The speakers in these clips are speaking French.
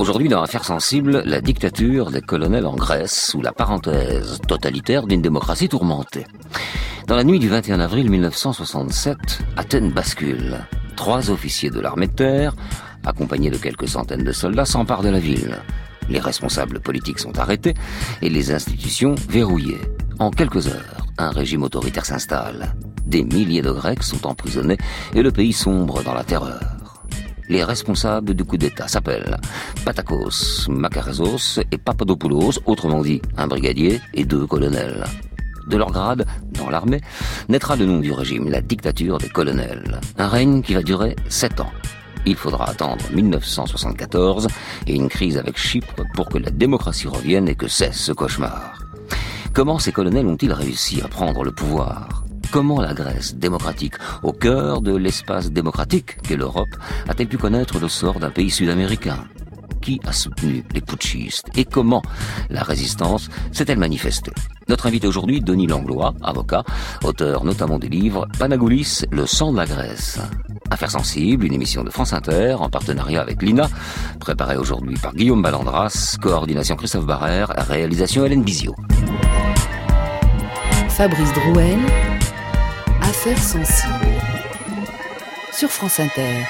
Aujourd'hui, dans Affaires sensibles, la dictature des colonels en Grèce, sous la parenthèse totalitaire d'une démocratie tourmentée. Dans la nuit du 21 avril 1967, Athènes bascule. Trois officiers de l'armée de terre, accompagnés de quelques centaines de soldats, s'emparent de la ville. Les responsables politiques sont arrêtés et les institutions verrouillées. En quelques heures, un régime autoritaire s'installe. Des milliers de Grecs sont emprisonnés et le pays sombre dans la terreur. Les responsables du coup d'État s'appellent Patakos, Makarezos et Papadopoulos, autrement dit un brigadier et deux colonels. De leur grade, dans l'armée, naîtra le nom du régime, la dictature des colonels. Un règne qui va durer sept ans. Il faudra attendre 1974 et une crise avec Chypre pour que la démocratie revienne et que cesse ce cauchemar. Comment ces colonels ont-ils réussi à prendre le pouvoir? Comment la Grèce démocratique, au cœur de l'espace démocratique qu'est l'Europe, a-t-elle pu connaître le sort d'un pays sud-américain? Qui a soutenu les putschistes? Et comment la résistance s'est-elle manifestée? Notre invité aujourd'hui, Denis Langlois, avocat, auteur notamment des livres Panagoulis, le sang de la Grèce. Affaires sensibles, une émission de France Inter en partenariat avec l'INA, préparée aujourd'hui par Guillaume Ballandras, coordination Christophe Barrère, réalisation Hélène Bizio. Fabrice Drouel, Affaires sensibles sur France Inter.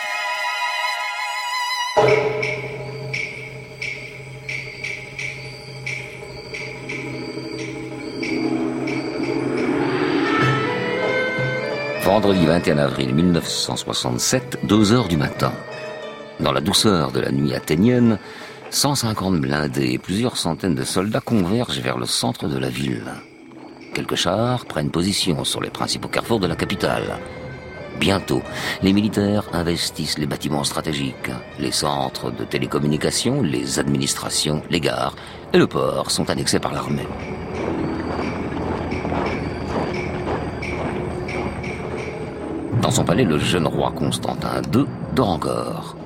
Vendredi 21 avril 1967, 2 heures du matin. Dans la douceur de la nuit athénienne, 150 blindés et plusieurs centaines de soldats convergent vers le centre de la ville. Quelques chars prennent position sur les principaux carrefours de la capitale. Bientôt, les militaires investissent les bâtiments stratégiques. Les centres de télécommunications, les administrations, les gares et le port sont annexés par l'armée. Dans son palais, le jeune roi Constantin II dort encore.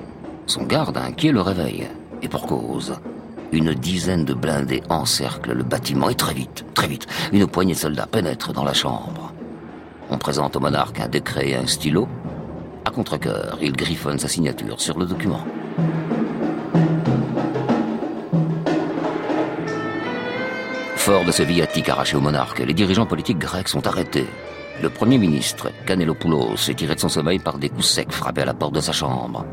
Son garde inquiet le réveille. Et pour cause. Une dizaine de blindés encerclent le bâtiment et très vite, très vite, une poignée de soldats pénètre dans la chambre. On présente au monarque un décret et un stylo. À contre-cœur, il griffonne sa signature sur le document. Fort de ce viatique arraché au monarque, les dirigeants politiques grecs sont arrêtés. Le premier ministre, Kanelopoulos, est tiré de son sommeil par des coups secs frappés à la porte de sa chambre.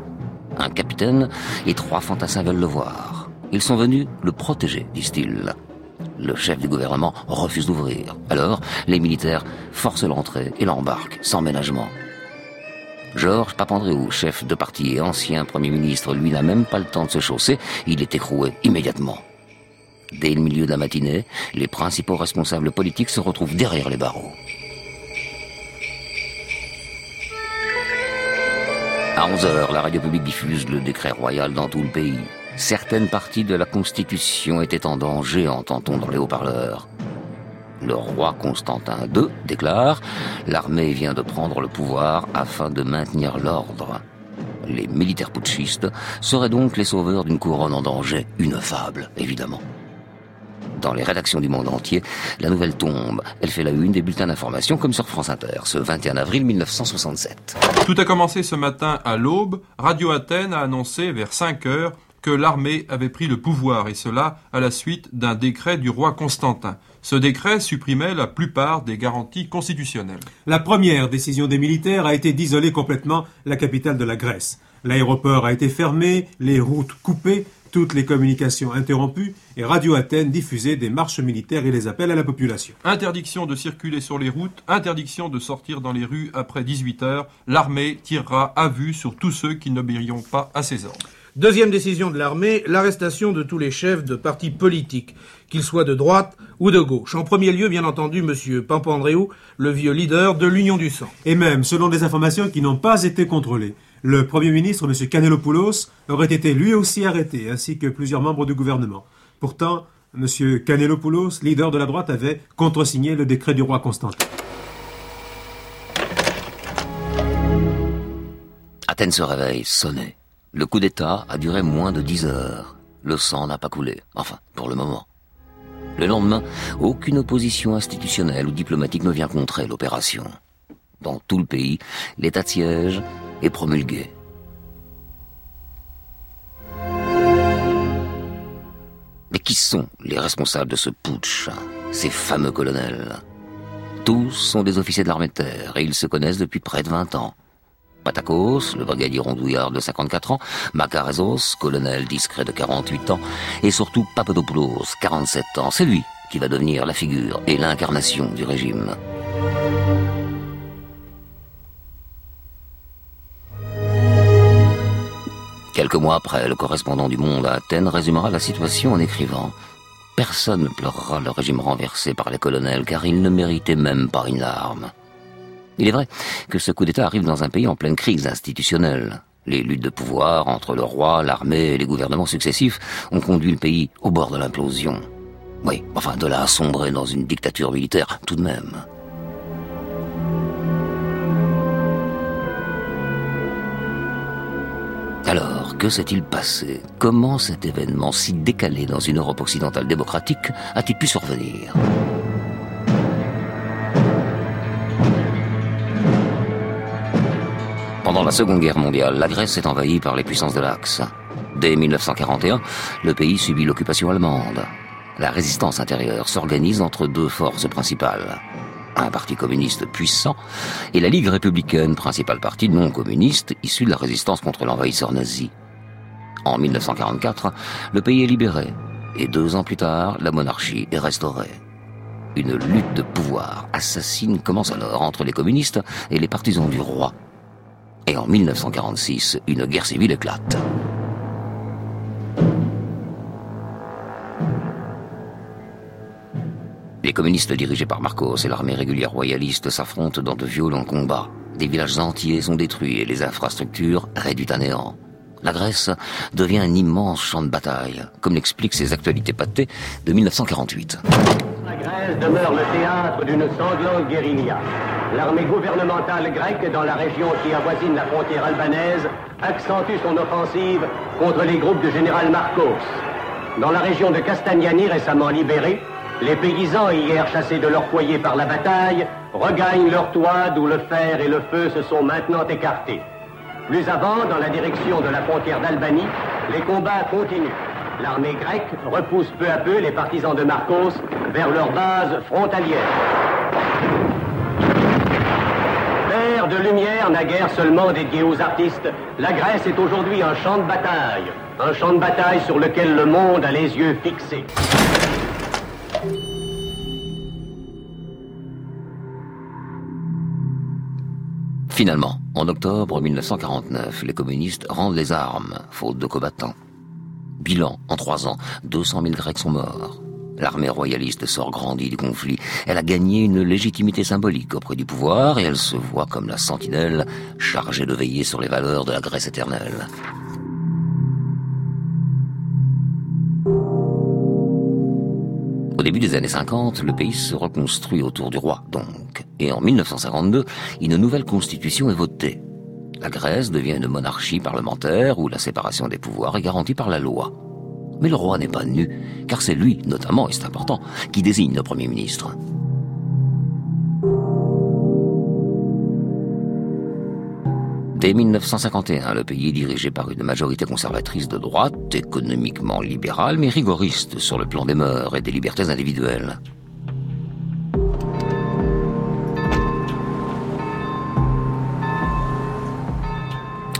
Un capitaine et trois fantassins veulent le voir. Ils sont venus le protéger, disent-ils. Le chef du gouvernement refuse d'ouvrir. Alors, les militaires forcent l'entrée et l'embarquent sans ménagement. Georges Papandréou, chef de parti et ancien Premier ministre, lui n'a même pas le temps de se chausser, il est écroué immédiatement. Dès le milieu de la matinée, les principaux responsables politiques se retrouvent derrière les barreaux. À 11 heures, la radio publique diffuse le décret royal dans tout le pays. Certaines parties de la Constitution étaient en danger, entend-on dans les haut-parleurs. Le roi Constantin II déclare L'armée vient de prendre le pouvoir afin de maintenir l'ordre. Les militaires putschistes seraient donc les sauveurs d'une couronne en danger. Une fable, évidemment. Dans les rédactions du monde entier, la nouvelle tombe. Elle fait la une des bulletins d'information comme sur France Inter, ce 21 avril 1967. Tout a commencé ce matin à l'aube. Radio Athènes a annoncé vers 5 heures que l'armée avait pris le pouvoir, et cela à la suite d'un décret du roi Constantin. Ce décret supprimait la plupart des garanties constitutionnelles. La première décision des militaires a été d'isoler complètement la capitale de la Grèce. L'aéroport a été fermé, les routes coupées, toutes les communications interrompues et Radio Athènes diffusait des marches militaires et les appels à la population. Interdiction de circuler sur les routes, interdiction de sortir dans les rues après 18 heures. L'armée tirera à vue sur tous ceux qui n'obéiront pas à ses ordres. Deuxième décision de l'armée, l'arrestation de tous les chefs de partis politiques, qu'ils soient de droite ou de gauche. En premier lieu, bien entendu, M. Pampandréou, le vieux leader de l'Union du Sang. Et même, selon des informations qui n'ont pas été contrôlées, le Premier ministre, M. Canelopoulos, aurait été lui aussi arrêté, ainsi que plusieurs membres du gouvernement. Pourtant, M. Canelopoulos, leader de la droite, avait contresigné le décret du roi Constantin. Athènes se réveille, sonné. Le coup d'État a duré moins de dix heures. Le sang n'a pas coulé. Enfin, pour le moment. Le lendemain, aucune opposition institutionnelle ou diplomatique ne vient contrer l'opération. Dans tout le pays, l'état de siège est promulgué. Mais qui sont les responsables de ce putsch Ces fameux colonels? Tous sont des officiers de l'armée de terre et ils se connaissent depuis près de 20 ans. Patakos, le brigadier rondouillard de 54 ans, Makarezos, colonel discret de 48 ans, et surtout Papadopoulos, 47 ans. C'est lui qui va devenir la figure et l'incarnation du régime. Quelques mois après, le correspondant du Monde à Athènes résumera la situation en écrivant Personne ne pleurera le régime renversé par les colonels car ils ne méritaient même pas une larme. Il est vrai que ce coup d'État arrive dans un pays en pleine crise institutionnelle. Les luttes de pouvoir entre le roi, l'armée et les gouvernements successifs ont conduit le pays au bord de l'implosion. Oui, enfin de là à sombrer dans une dictature militaire, tout de même. Alors, que s'est-il passé? Comment cet événement si décalé dans une Europe occidentale démocratique a-t-il pu survenir? Pendant la Seconde Guerre mondiale, la Grèce est envahie par les puissances de l'Axe. Dès 1941, le pays subit l'occupation allemande. La résistance intérieure s'organise entre deux forces principales. Un parti communiste puissant et la Ligue républicaine, principal parti non communiste issu de la résistance contre l'envahisseur nazi. En 1944, le pays est libéré et deux ans plus tard, la monarchie est restaurée. Une lutte de pouvoir assassine commence alors entre les communistes et les partisans du roi. Et en 1946, une guerre civile éclate. Les communistes dirigés par Marcos et l'armée régulière royaliste s'affrontent dans de violents combats. Des villages entiers sont détruits et les infrastructures réduites à néant. La Grèce devient un immense champ de bataille, comme l'expliquent ces actualités pâtées de 1948. La Grèce demeure le théâtre d'une sanglante guérilla. L'armée gouvernementale grecque dans la région qui avoisine la frontière albanaise accentue son offensive contre les groupes de général Marcos. Dans la région de Castagnani récemment libérée, les paysans hier chassés de leur foyer par la bataille regagnent leur toit d'où le fer et le feu se sont maintenant écartés. Plus avant, dans la direction de la frontière d'Albanie, les combats continuent. L'armée grecque repousse peu à peu les partisans de Marcos vers leur base frontalière. Terre de lumière naguère seulement dédiée aux artistes, la Grèce est aujourd'hui un champ de bataille. Un champ de bataille sur lequel le monde a les yeux fixés. Finalement, en octobre 1949, les communistes rendent les armes, faute de combattants. Bilan, en trois ans, 200 000 Grecs sont morts. L'armée royaliste sort grandie du conflit. Elle a gagné une légitimité symbolique auprès du pouvoir et elle se voit comme la sentinelle chargée de veiller sur les valeurs de la Grèce éternelle. Au début des années 50, le pays se reconstruit autour du roi, donc. Et en 1952, une nouvelle constitution est votée. La Grèce devient une monarchie parlementaire où la séparation des pouvoirs est garantie par la loi. Mais le roi n'est pas nu, car c'est lui, notamment, et c'est important, qui désigne le Premier ministre. Dès 1951, le pays est dirigé par une majorité conservatrice de droite, économiquement libérale, mais rigoriste sur le plan des mœurs et des libertés individuelles.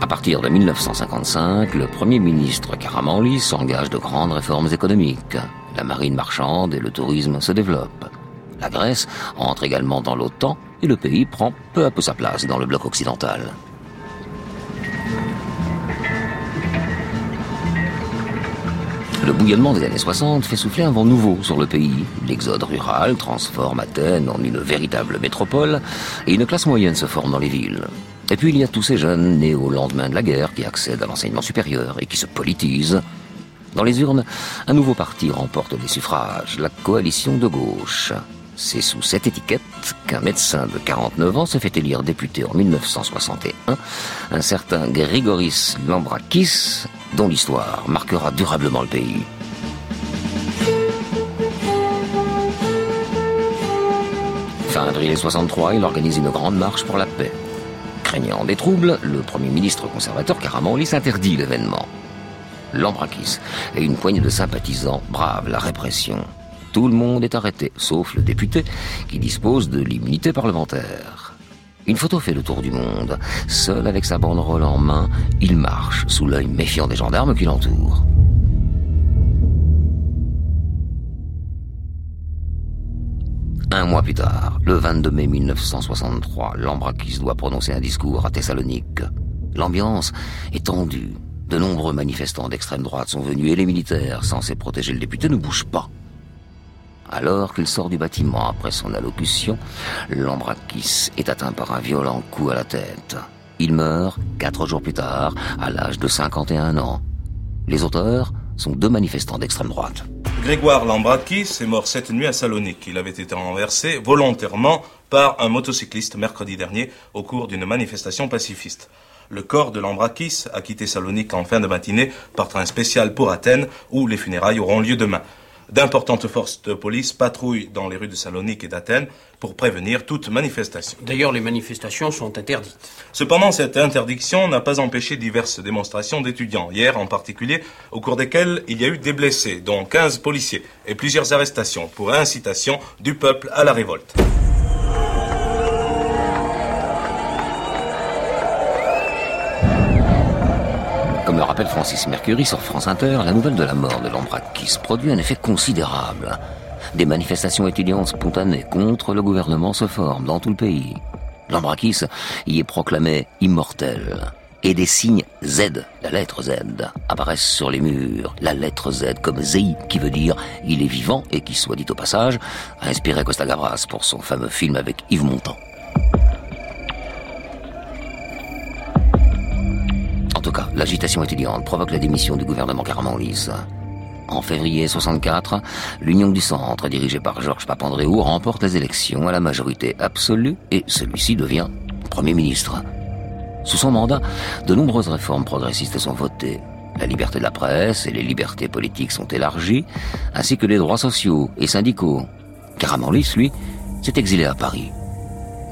À partir de 1955, le Premier ministre Karamanlis s'engage de grandes réformes économiques. La marine marchande et le tourisme se développent. La Grèce entre également dans l'OTAN et le pays prend peu à peu sa place dans le bloc occidental. Le bouillonnement des années 60 fait souffler un vent nouveau sur le pays. L'exode rural transforme Athènes en une véritable métropole et une classe moyenne se forme dans les villes. Et puis il y a tous ces jeunes nés au lendemain de la guerre qui accèdent à l'enseignement supérieur et qui se politisent. Dans les urnes, un nouveau parti remporte les suffrages, la coalition de gauche. C'est sous cette étiquette qu'un médecin de 49 ans se fait élire député en 1961, un certain Grigoris Lambrakis, dont l'histoire marquera durablement le pays. Fin avril 63, il organise une grande marche pour la paix. Craignant des troubles, le Premier ministre conservateur Karamanlis interdit l'événement. Lambrakis et une poignée de sympathisants bravent la répression. Tout le monde est arrêté, sauf le député qui dispose de l'immunité parlementaire. Une photo fait le tour du monde. Seul avec sa banderole en main, il marche sous l'œil méfiant des gendarmes qui l'entourent. Un mois plus tard, le 22 mai 1963, Lambrakis doit prononcer un discours à Thessalonique. L'ambiance est tendue. De nombreux manifestants d'extrême droite sont venus et les militaires, censés protéger le député, ne bougent pas. Alors qu'il sort du bâtiment après son allocution, Lambrakis est atteint par un violent coup à la tête. Il meurt quatre jours plus tard, à l'âge de 51 ans. Les auteurs sont deux manifestants d'extrême droite. Grégoire Lambrakis est mort cette nuit à Salonique. Il avait été renversé volontairement par un motocycliste mercredi dernier au cours d'une manifestation pacifiste. Le corps de Lambrakis a quitté Salonique en fin de matinée par train spécial pour Athènes où les funérailles auront lieu demain. D'importantes forces de police patrouillent dans les rues de Salonique et d'Athènes pour prévenir toute manifestation. D'ailleurs, les manifestations sont interdites. Cependant, cette interdiction n'a pas empêché diverses démonstrations d'étudiants, hier en particulier, au cours desquelles il y a eu des blessés, dont 15 policiers, et plusieurs arrestations pour incitation du peuple à la révolte. Rappelle Francis Mercury sur France Inter, la nouvelle de la mort de Lambrakis produit un effet considérable. Des manifestations étudiantes spontanées contre le gouvernement se forment dans tout le pays. Lambrakis y est proclamé immortel. Et des signes Z, la lettre Z, apparaissent sur les murs. La lettre Z comme ZI, qui veut dire il est vivant et qui, soit dit au passage, a inspiré Costa Gavras pour son fameux film avec Yves Montand. L'agitation étudiante provoque la démission du gouvernement Karamanlis. En février 64, l'Union du Centre, dirigée par Georges Papandréou, remporte les élections à la majorité absolue et celui-ci devient Premier ministre. Sous son mandat, de nombreuses réformes progressistes sont votées. La liberté de la presse et les libertés politiques sont élargies, ainsi que les droits sociaux et syndicaux. Karamanlis, lui, s'est exilé à Paris.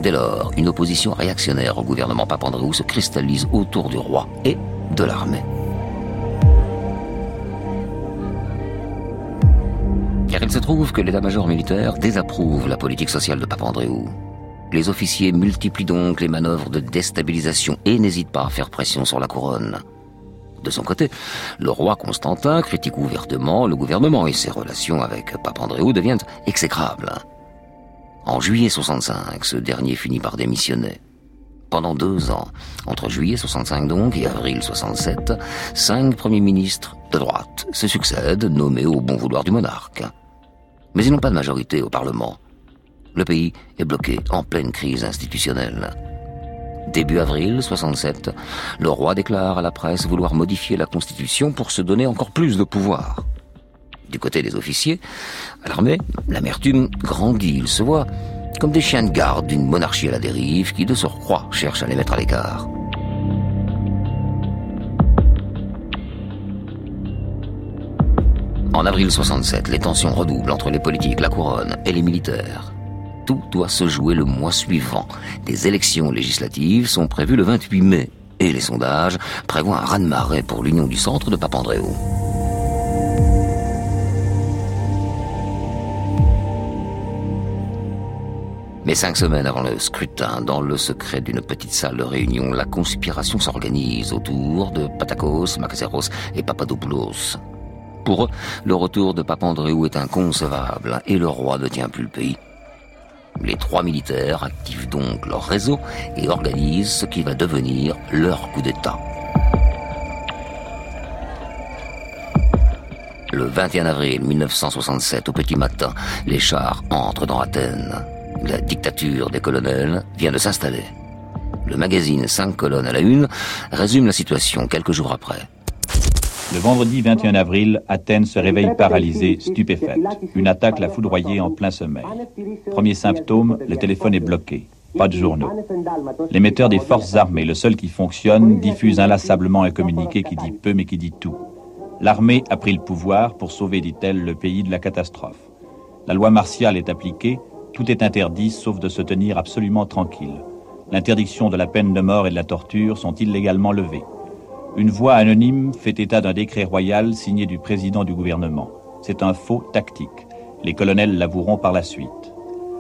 Dès lors, une opposition réactionnaire au gouvernement Papandréou se cristallise autour du roi et de l'armée. Car il se trouve que l'état-major militaire désapprouve la politique sociale de Papandréou. Les officiers multiplient donc les manœuvres de déstabilisation et n'hésitent pas à faire pression sur la couronne. De son côté, le roi Constantin critique ouvertement le gouvernement et ses relations avec Papandréou deviennent exécrables. En juillet 65, ce dernier finit par démissionner. Pendant deux ans, entre juillet 65 donc et avril 67, cinq premiers ministres de droite se succèdent, nommés au bon vouloir du monarque. Mais ils n'ont pas de majorité au Parlement. Le pays est bloqué en pleine crise institutionnelle. Début avril 67, le roi déclare à la presse vouloir modifier la Constitution pour se donner encore plus de pouvoir. Du côté des officiers, à l'armée, l'amertume grandit. Ils se voient comme des chiens de garde d'une monarchie à la dérive qui, de surcroît, cherche à les mettre à l'écart. En avril 67, les tensions redoublent entre les politiques, la couronne et les militaires. Tout doit se jouer le mois suivant. Des élections législatives sont prévues le 28 mai et les sondages prévoient un raz-de-marée pour l'Union du Centre de Papandréou. Mais cinq semaines avant le scrutin, dans le secret d'une petite salle de réunion, la conspiration s'organise autour de Patakos, Makaseros et Papadopoulos. Pour eux, le retour de Papandréou est inconcevable et le roi ne tient plus le pays. Les trois militaires activent donc leur réseau et organisent ce qui va devenir leur coup d'État. Le 21 avril 1967, au petit matin, les chars entrent dans Athènes. La dictature des colonels vient de s'installer. Le magazine 5 colonnes à la une résume la situation quelques jours après. Le vendredi 21 avril, Athènes se réveille paralysée, stupéfaite. Une attaque l'a foudroyée en plein sommeil. Premier symptôme, le téléphone est bloqué. Pas de journaux. L'émetteur des forces armées, le seul qui fonctionne, diffuse inlassablement un communiqué qui dit peu mais qui dit tout. L'armée a pris le pouvoir pour sauver, dit-elle, le pays de la catastrophe. La loi martiale est appliquée, tout est interdit sauf de se tenir absolument tranquille. L'interdiction de la peine de mort et de la torture sont illégalement levées. Une voix anonyme fait état d'un décret royal signé du président du gouvernement. C'est un faux tactique. Les colonels l'avoueront par la suite.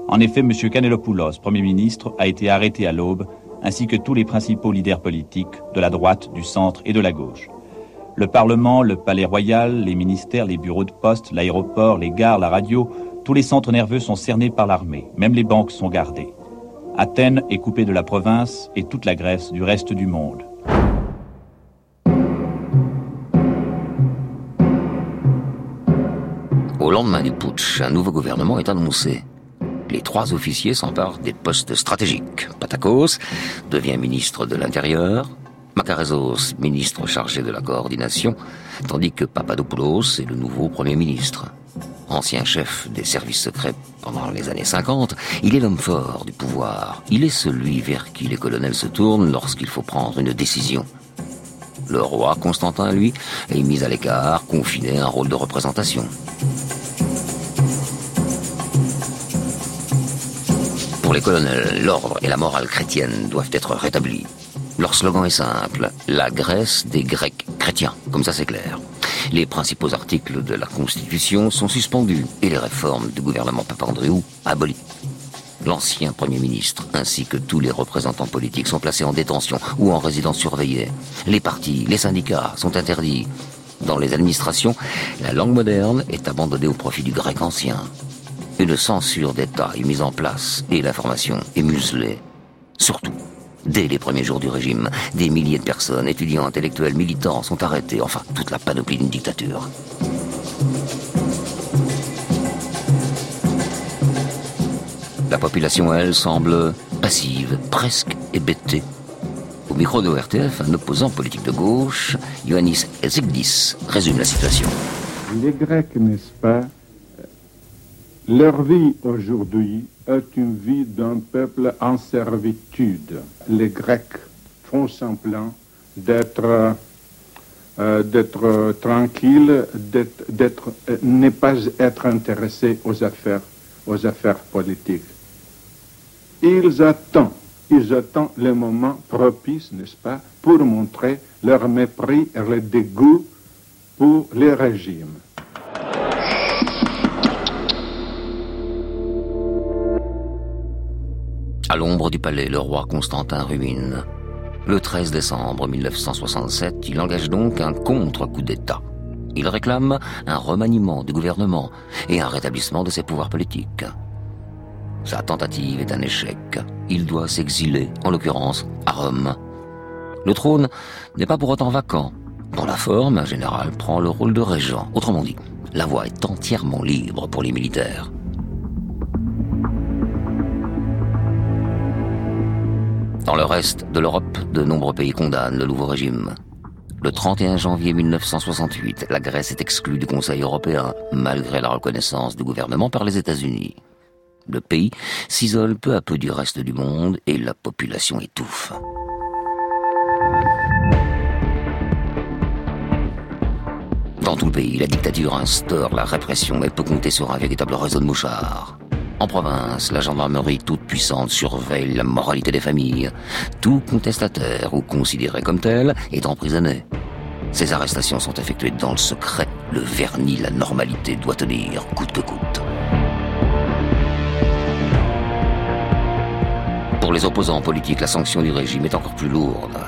En effet, M. Canelopoulos, Premier ministre, a été arrêté à l'aube, ainsi que tous les principaux leaders politiques de la droite, du centre et de la gauche. Le Parlement, le Palais Royal, les ministères, les bureaux de poste, l'aéroport, les gares, la radio, tous les centres nerveux sont cernés par l'armée, même les banques sont gardées. Athènes est coupée de la province et toute la Grèce du reste du monde. Au lendemain du putsch, un nouveau gouvernement est annoncé. Les trois officiers s'emparent des postes stratégiques. Patakos devient ministre de l'Intérieur, Makarezos, ministre chargé de la coordination, tandis que Papadopoulos est le nouveau Premier ministre. Ancien chef des services secrets pendant les années 50, il est l'homme fort du pouvoir. Il est celui vers qui les colonels se tournent lorsqu'il faut prendre une décision. Le roi Constantin, lui, est mis à l'écart, confiné à un rôle de représentation. Pour les colonels, l'ordre et la morale chrétienne doivent être rétablis. Leur slogan est simple, la Grèce des Grecs chrétiens, comme ça c'est clair. Les principaux articles de la Constitution sont suspendus et les réformes du gouvernement Papandréou abolies. L'ancien Premier ministre ainsi que tous les représentants politiques sont placés en détention ou en résidence surveillée. Les partis, les syndicats sont interdits. Dans les administrations, la langue moderne est abandonnée au profit du grec ancien. Une censure d'État est mise en place et l'information est muselée. Surtout, Dès les premiers jours du régime, des milliers de personnes, étudiants, intellectuels, militants, sont arrêtés. Enfin, toute la panoplie d'une dictature. La population, elle, semble passive, presque hébétée. Au micro de RTF, un opposant politique de gauche, Ioannis Ezegdis, résume la situation. Les Grecs, n'est-ce pas Leur vie aujourd'hui est une vie d'un peuple en servitude. Les Grecs font semblant d'être euh, d'être tranquilles, d'être euh, ne pas être intéressés aux affaires aux affaires politiques. Ils attendent, ils attendent le moment propice, n'est-ce pas, pour montrer leur mépris et leur dégoût pour les régimes. À l'ombre du palais, le roi Constantin rumine. Le 13 décembre 1967, il engage donc un contre-coup d'État. Il réclame un remaniement du gouvernement et un rétablissement de ses pouvoirs politiques. Sa tentative est un échec. Il doit s'exiler, en l'occurrence à Rome. Le trône n'est pas pour autant vacant. Dans la forme, un général prend le rôle de régent. Autrement dit, la voie est entièrement libre pour les militaires. Dans le reste de l'Europe, de nombreux pays condamnent le nouveau régime. Le 31 janvier 1968, la Grèce est exclue du Conseil européen, malgré la reconnaissance du gouvernement par les États-Unis. Le pays s'isole peu à peu du reste du monde et la population étouffe. Dans tout le pays, la dictature instaure la répression et peut compter sur un véritable réseau de mouchards. En province, la gendarmerie toute puissante surveille la moralité des familles. Tout contestataire ou considéré comme tel est emprisonné. Ces arrestations sont effectuées dans le secret. Le vernis, la normalité doit tenir coûte que coûte. Pour les opposants politiques, la sanction du régime est encore plus lourde.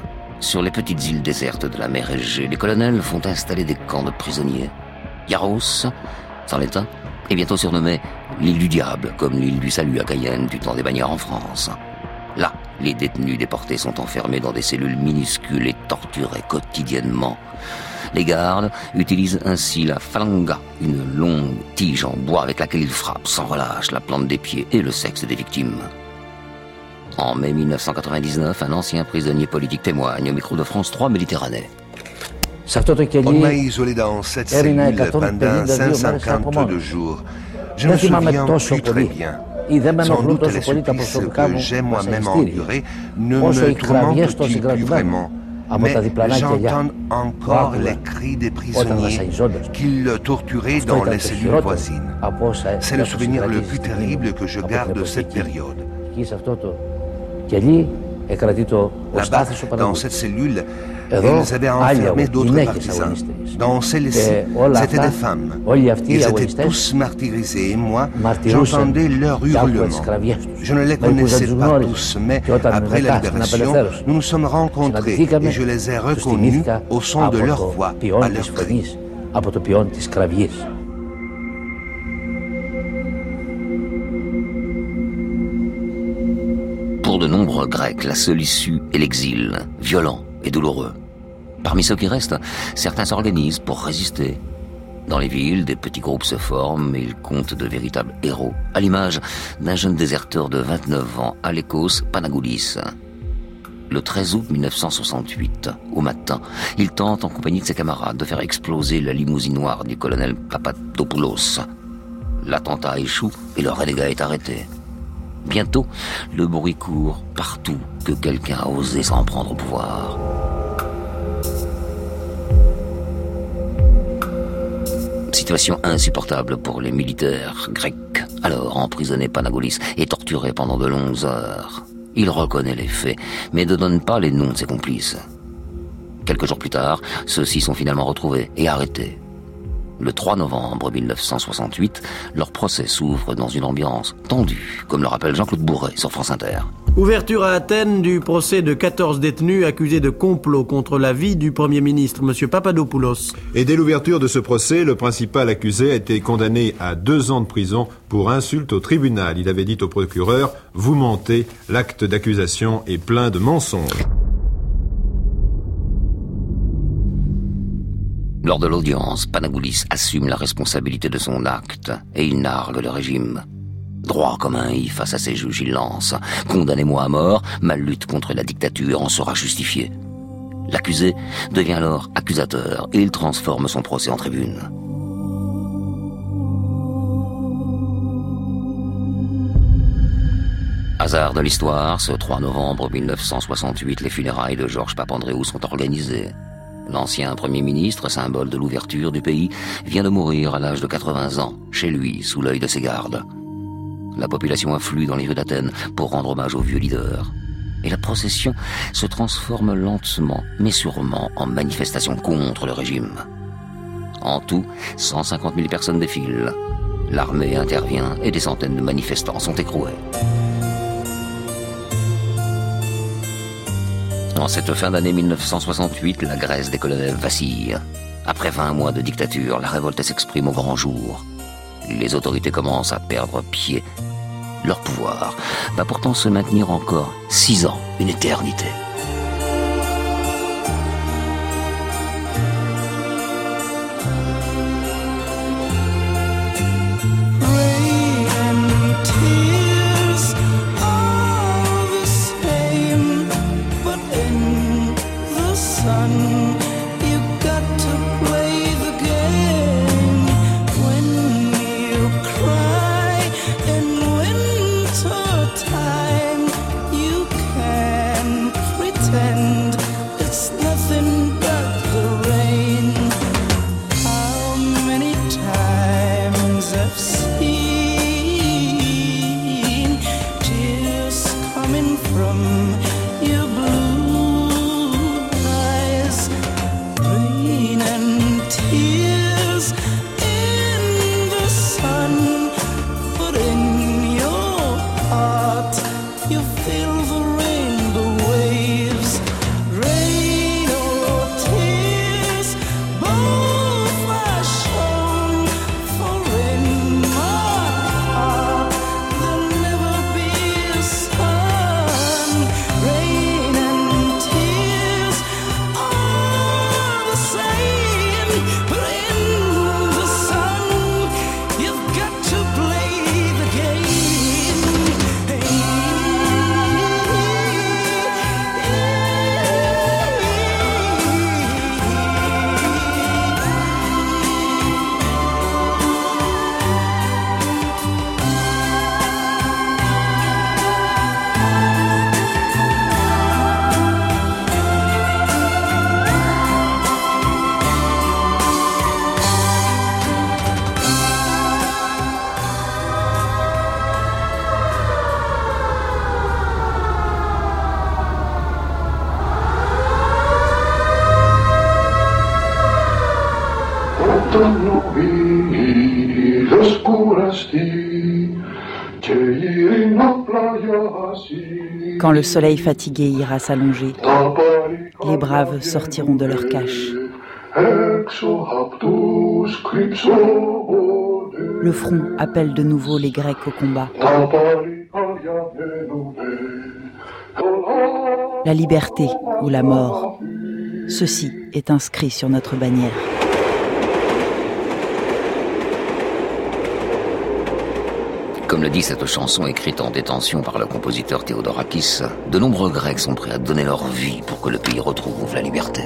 Sur les petites îles désertes de la mer Égée, les colonels font installer des camps de prisonniers. Yaros, sans l'État, est bientôt surnommé l'île du diable, comme l'île du salut à Cayenne du temps des bagnards en France. Là, les détenus déportés sont enfermés dans des cellules minuscules et torturés quotidiennement. Les gardes utilisent ainsi la falanga, une longue tige en bois avec laquelle ils frappent sans relâche la plante des pieds et le sexe des victimes. En mai 1999, un ancien prisonnier politique témoigne au micro de France 3 Méditerranée. On m'a isolé dans cette cellule pendant 152 jours. Je me souviens plus très bien. Sans doute les supplices que j'ai moi-même endurés ne me tourmentent-ils plus vraiment? Mais j'entends encore les cris des prisonniers qu'ils torturaient dans les cellules voisines. C'est le souvenir le plus terrible que je garde de cette période. Là-bas, dans cette cellule, ils avaient enfermé d'autres partisans. Dans celle-ci, c'étaient des femmes. Ils étaient tous martyrisés et moi, j'entendais leurs hurlements. Je ne les connaissais pas tous, mais après la libération, nous nous sommes rencontrés et je les ai reconnus au son de leur voix, à leur cri. Pour de nombreux Grecs, la seule issue est l'exil, violent et douloureux. Parmi ceux qui restent, certains s'organisent pour résister. Dans les villes, des petits groupes se forment et ils comptent de véritables héros, à l'image d'un jeune déserteur de 29 ans, Alekos Panagoulis. Le 13 août 1968, au matin, il tente en compagnie de ses camarades de faire exploser la limousine noire du colonel Papadopoulos. L'attentat échoue et le renégat est arrêté. Bientôt, le bruit court partout que quelqu'un a osé s'en prendre au pouvoir. Situation insupportable pour les militaires grecs, alors emprisonnés Panagoulis et torturés pendant de longues heures. Il reconnaît les faits, mais ne donne pas les noms de ses complices. Quelques jours plus tard, ceux-ci sont finalement retrouvés et arrêtés. Le 3 novembre 1968, leur procès s'ouvre dans une ambiance tendue, comme le rappelle Jean-Claude Bourret sur France Inter. Ouverture à Athènes du procès de 14 détenus accusés de complot contre la vie du Premier ministre, M. Papadopoulos. Et dès l'ouverture de ce procès, le principal accusé a été condamné à deux ans de prison pour insulte au tribunal. Il avait dit au procureur Vous mentez, l'acte d'accusation est plein de mensonges. Lors de l'audience, Panagoulis assume la responsabilité de son acte et il nargue le régime. Droit comme un i face à ses juges, il lance. Condamnez-moi à mort, ma lutte contre la dictature en sera justifiée. L'accusé devient alors accusateur et il transforme son procès en tribune. Hasard de l'histoire, ce 3 novembre 1968, les funérailles de Georges Papandréou sont organisées. L'ancien Premier ministre, symbole de l'ouverture du pays, vient de mourir à l'âge de 80 ans, chez lui, sous l'œil de ses gardes. La population afflue dans les rues d'Athènes pour rendre hommage au vieux leader. Et la procession se transforme lentement, mais sûrement, en manifestation contre le régime. En tout, 150 000 personnes défilent. L'armée intervient et des centaines de manifestants sont écroués. En cette fin d'année 1968, la Grèce des colonels vacille. Après 20 mois de dictature, la révolte s'exprime au grand jour. Les autorités commencent à perdre pied. Leur pouvoir va pourtant se maintenir encore six ans, une éternité. Quand le soleil fatigué ira s'allonger, les braves sortiront de leur cache. Le front appelle de nouveau les Grecs au combat. La liberté ou la mort, ceci est inscrit sur notre bannière. Comme le dit cette chanson écrite en détention par le compositeur Théodorakis, de nombreux Grecs sont prêts à donner leur vie pour que le pays retrouve la liberté.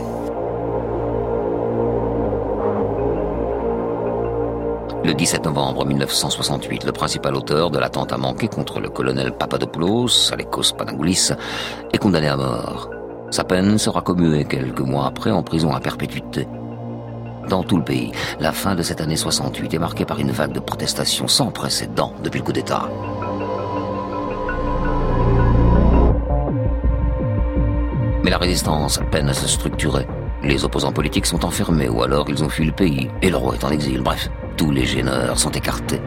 Le 17 novembre 1968, le principal auteur de l'attentat manqué contre le colonel Papadopoulos, Alekos Panagoulis, est condamné à mort. Sa peine sera commuée quelques mois après en prison à perpétuité. Dans tout le pays, la fin de cette année 68 est marquée par une vague de protestations sans précédent depuis le coup d'État. Mais la résistance peine à se structurer. Les opposants politiques sont enfermés ou alors ils ont fui le pays et le roi est en exil. Bref, tous les gêneurs sont écartés.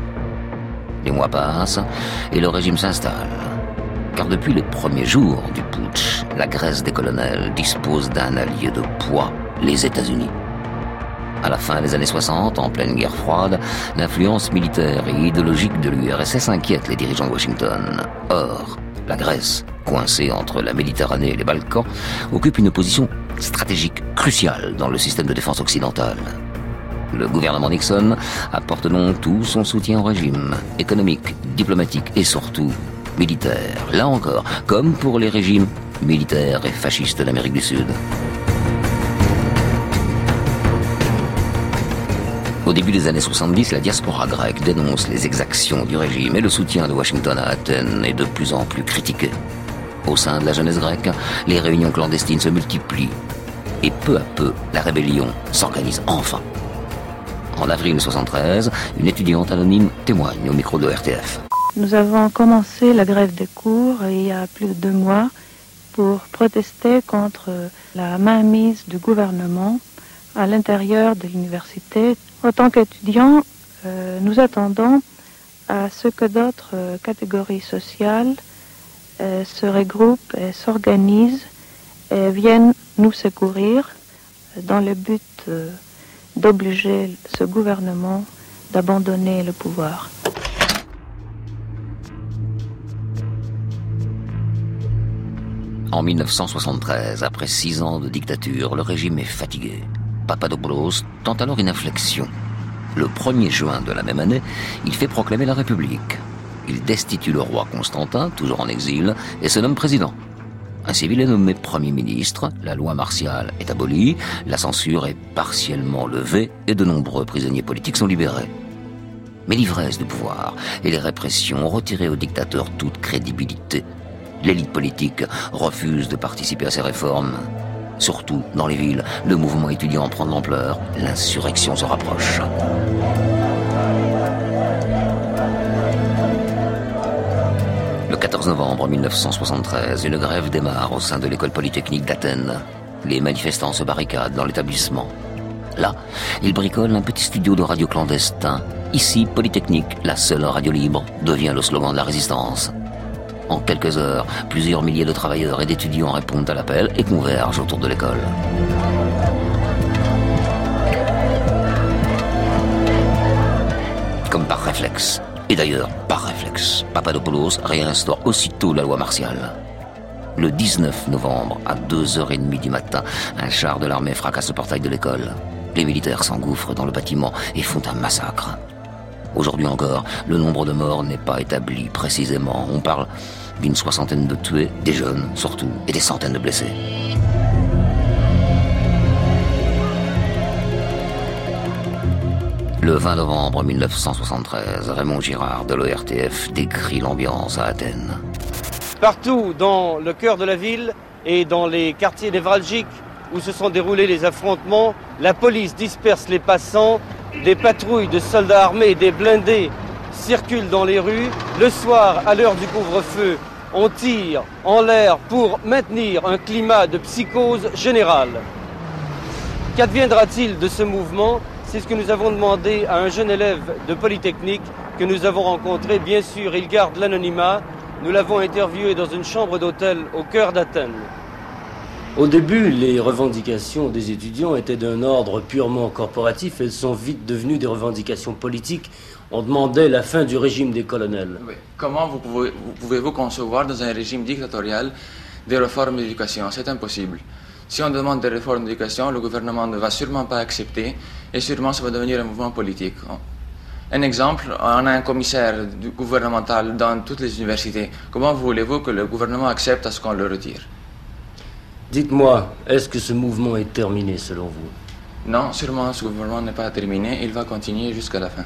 Les mois passent et le régime s'installe. Car depuis les premiers jours du putsch, la Grèce des colonels dispose d'un allié de poids, les États-Unis. À la fin des années 60, en pleine guerre froide, l'influence militaire et idéologique de l'URSS inquiète les dirigeants de Washington. Or, la Grèce, coincée entre la Méditerranée et les Balkans, occupe une position stratégique cruciale dans le système de défense occidental. Le gouvernement Nixon apporte donc tout son soutien au régime, économique, diplomatique et surtout militaire. Là encore, comme pour les régimes militaires et fascistes d'Amérique du Sud. Au début des années 70, la diaspora grecque dénonce les exactions du régime et le soutien de Washington à Athènes est de plus en plus critiqué. Au sein de la jeunesse grecque, les réunions clandestines se multiplient et peu à peu, la rébellion s'organise enfin. En avril 73, une étudiante anonyme témoigne au micro de RTF. Nous avons commencé la grève des cours il y a plus de deux mois pour protester contre la mainmise du gouvernement à l'intérieur de l'université. En tant qu'étudiants, euh, nous attendons à ce que d'autres euh, catégories sociales euh, se regroupent et s'organisent et viennent nous secourir dans le but d'obliger ce gouvernement d'abandonner le pouvoir. En 1973, après six ans de dictature, le régime est fatigué. Papadopoulos tente alors une inflexion. Le 1er juin de la même année, il fait proclamer la République. Il destitue le roi Constantin, toujours en exil, et se nomme président. Un civil est nommé Premier ministre, la loi martiale est abolie, la censure est partiellement levée et de nombreux prisonniers politiques sont libérés. Mais l'ivresse du pouvoir et les répressions ont retiré au dictateur toute crédibilité. L'élite politique refuse de participer à ces réformes. Surtout dans les villes, le mouvement étudiant prend de l'ampleur, l'insurrection se rapproche. Le 14 novembre 1973, une grève démarre au sein de l'école polytechnique d'Athènes. Les manifestants se barricadent dans l'établissement. Là, ils bricolent un petit studio de radio clandestin. Ici, Polytechnique, la seule radio libre, devient le slogan de la résistance. En quelques heures, plusieurs milliers de travailleurs et d'étudiants répondent à l'appel et convergent autour de l'école. Comme par réflexe, et d'ailleurs par réflexe, Papadopoulos réinstaure aussitôt la loi martiale. Le 19 novembre, à 2h30 du matin, un char de l'armée fracasse le portail de l'école. Les militaires s'engouffrent dans le bâtiment et font un massacre. Aujourd'hui encore, le nombre de morts n'est pas établi précisément. On parle d'une soixantaine de tués, des jeunes surtout, et des centaines de blessés. Le 20 novembre 1973, Raymond Girard de l'ORTF décrit l'ambiance à Athènes. Partout dans le cœur de la ville et dans les quartiers névralgiques où se sont déroulés les affrontements, la police disperse les passants, des patrouilles de soldats armés et des blindés circulent dans les rues. Le soir, à l'heure du couvre-feu, on tire en l'air pour maintenir un climat de psychose générale. Qu'adviendra-t-il de ce mouvement? C'est ce que nous avons demandé à un jeune élève de Polytechnique que nous avons rencontré. Bien sûr, il garde l'anonymat. Nous l'avons interviewé dans une chambre d'hôtel au cœur d'Athènes. Au début, les revendications des étudiants étaient d'un ordre purement corporatif. Elles sont vite devenues des revendications politiques. On demandait la fin du régime des colonels. Comment vous pouvez-vous concevoir dans un régime dictatorial des réformes d'éducation? C'est impossible. Si on demande des réformes d'éducation, le gouvernement ne va sûrement pas accepter et sûrement ça va devenir un mouvement politique. Un exemple, on a un commissaire gouvernemental dans toutes les universités. Comment voulez-vous que le gouvernement accepte à ce qu'on le retire? Dites-moi, est-ce que ce mouvement est terminé selon vous Non, sûrement ce gouvernement n'est pas terminé, il va continuer jusqu'à la fin.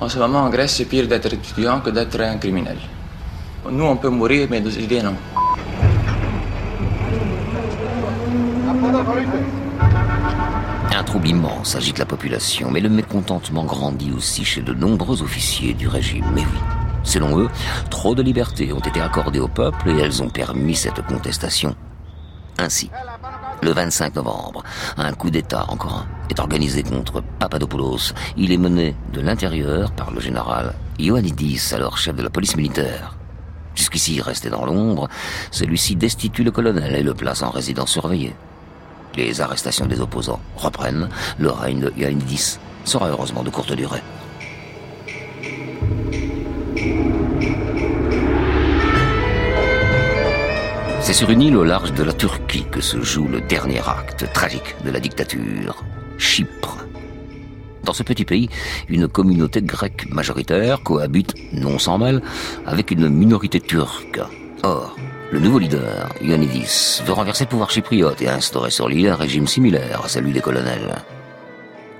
En ce moment, en Grèce, c'est pire d'être étudiant que d'être un criminel. Nous, on peut mourir, mais nos idées, non. Un trouble immense agite la population, mais le mécontentement grandit aussi chez de nombreux officiers du régime. Mais oui, selon eux, trop de libertés ont été accordées au peuple et elles ont permis cette contestation. Ainsi, le 25 novembre, un coup d'État, encore un, est organisé contre Papadopoulos. Il est mené de l'intérieur par le général Ioannidis, alors chef de la police militaire. Jusqu'ici resté dans l'ombre, celui-ci destitue le colonel et le place en résidence surveillée. Les arrestations des opposants reprennent. Le règne de Ioannidis sera heureusement de courte durée. C'est sur une île au large de la Turquie que se joue le dernier acte tragique de la dictature, Chypre. Dans ce petit pays, une communauté grecque majoritaire cohabite, non sans mal, avec une minorité turque. Or, le nouveau leader, Ioannidis, veut renverser le pouvoir chypriote et instaurer sur l'île un régime similaire à celui des colonels.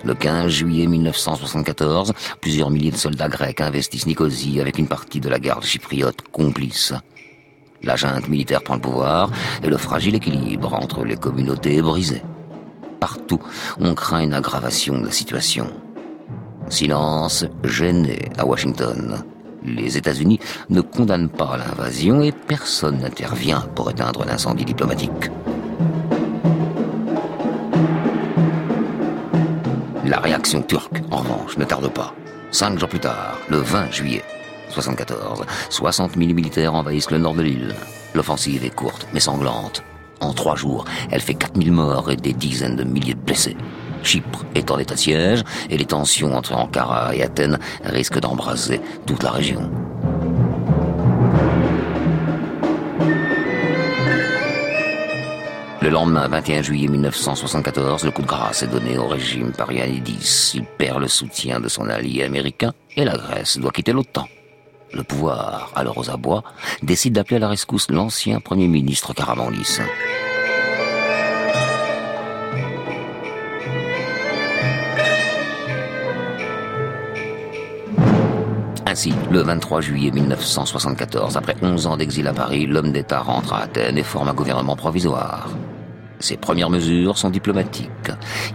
Le 15 juillet 1974, plusieurs milliers de soldats grecs investissent Nicosie avec une partie de la garde chypriote complice. La junte militaire prend le pouvoir et le fragile équilibre entre les communautés est brisé. Partout, on craint une aggravation de la situation. Silence gêné à Washington. Les États-Unis ne condamnent pas l'invasion et personne n'intervient pour éteindre l'incendie diplomatique. La réaction turque, en revanche, ne tarde pas. Cinq jours plus tard, le 20 juillet, 74. 60 000 militaires envahissent le nord de l'île. L'offensive est courte, mais sanglante. En trois jours, elle fait 4000 morts et des dizaines de milliers de blessés. Chypre est en état de siège et les tensions entre Ankara et Athènes risquent d'embraser toute la région. Le lendemain, 21 juillet 1974, le coup de grâce est donné au régime par Ioannidis. Il perd le soutien de son allié américain et la Grèce doit quitter l'OTAN. Le pouvoir, alors aux abois, décide d'appeler à la rescousse l'ancien Premier ministre Karamanlis. Ainsi, le 23 juillet 1974, après 11 ans d'exil à Paris, l'homme d'État rentre à Athènes et forme un gouvernement provisoire. Ses premières mesures sont diplomatiques.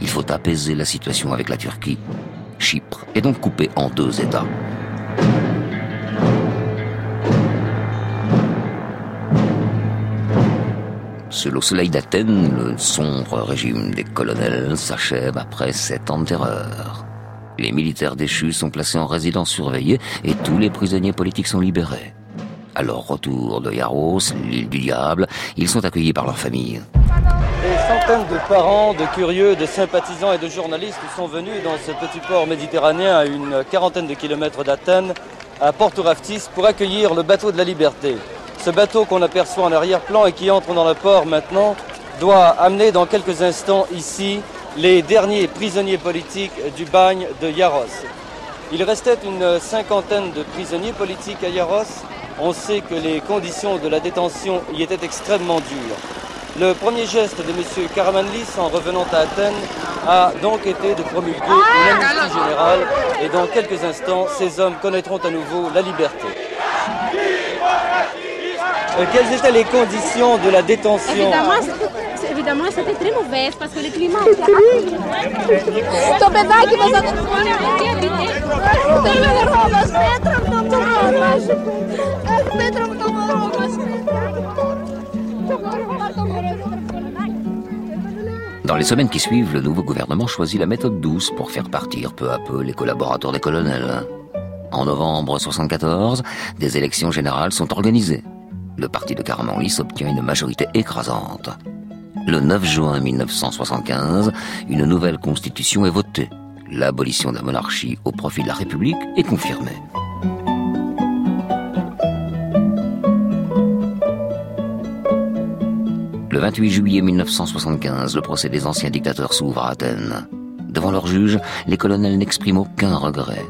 Il faut apaiser la situation avec la Turquie. Chypre est donc coupé en deux États. Seul au soleil d'Athènes, le sombre régime des colonels s'achève après sept ans de terreur. Les militaires déchus sont placés en résidence surveillée et tous les prisonniers politiques sont libérés. À leur retour de Yaros, l'île du diable, ils sont accueillis par leurs familles. Des centaines de parents, de curieux, de sympathisants et de journalistes sont venus dans ce petit port méditerranéen à une quarantaine de kilomètres d'Athènes, à Porto Raftis, pour accueillir le bateau de la liberté. Ce bateau qu'on aperçoit en arrière-plan et qui entre dans le port maintenant doit amener dans quelques instants ici les derniers prisonniers politiques du bagne de Yaros. Il restait une cinquantaine de prisonniers politiques à Yaros. On sait que les conditions de la détention y étaient extrêmement dures. Le premier geste de M. Karamanlis en revenant à Athènes a donc été de promulguer une générale et dans quelques instants, ces hommes connaîtront à nouveau la liberté. Euh, quelles étaient les conditions de la détention Évidemment, c'était très mauvais parce que le climat. Dans Dans les semaines qui suivent, le nouveau gouvernement choisit la méthode douce pour faire partir peu à peu les collaborateurs des colonels. En novembre 74, des élections générales sont organisées. Le parti de Caramanlis obtient une majorité écrasante. Le 9 juin 1975, une nouvelle constitution est votée. L'abolition de la monarchie au profit de la République est confirmée. Le 28 juillet 1975, le procès des anciens dictateurs s'ouvre à Athènes. Devant leur juge, les colonels n'expriment aucun regret.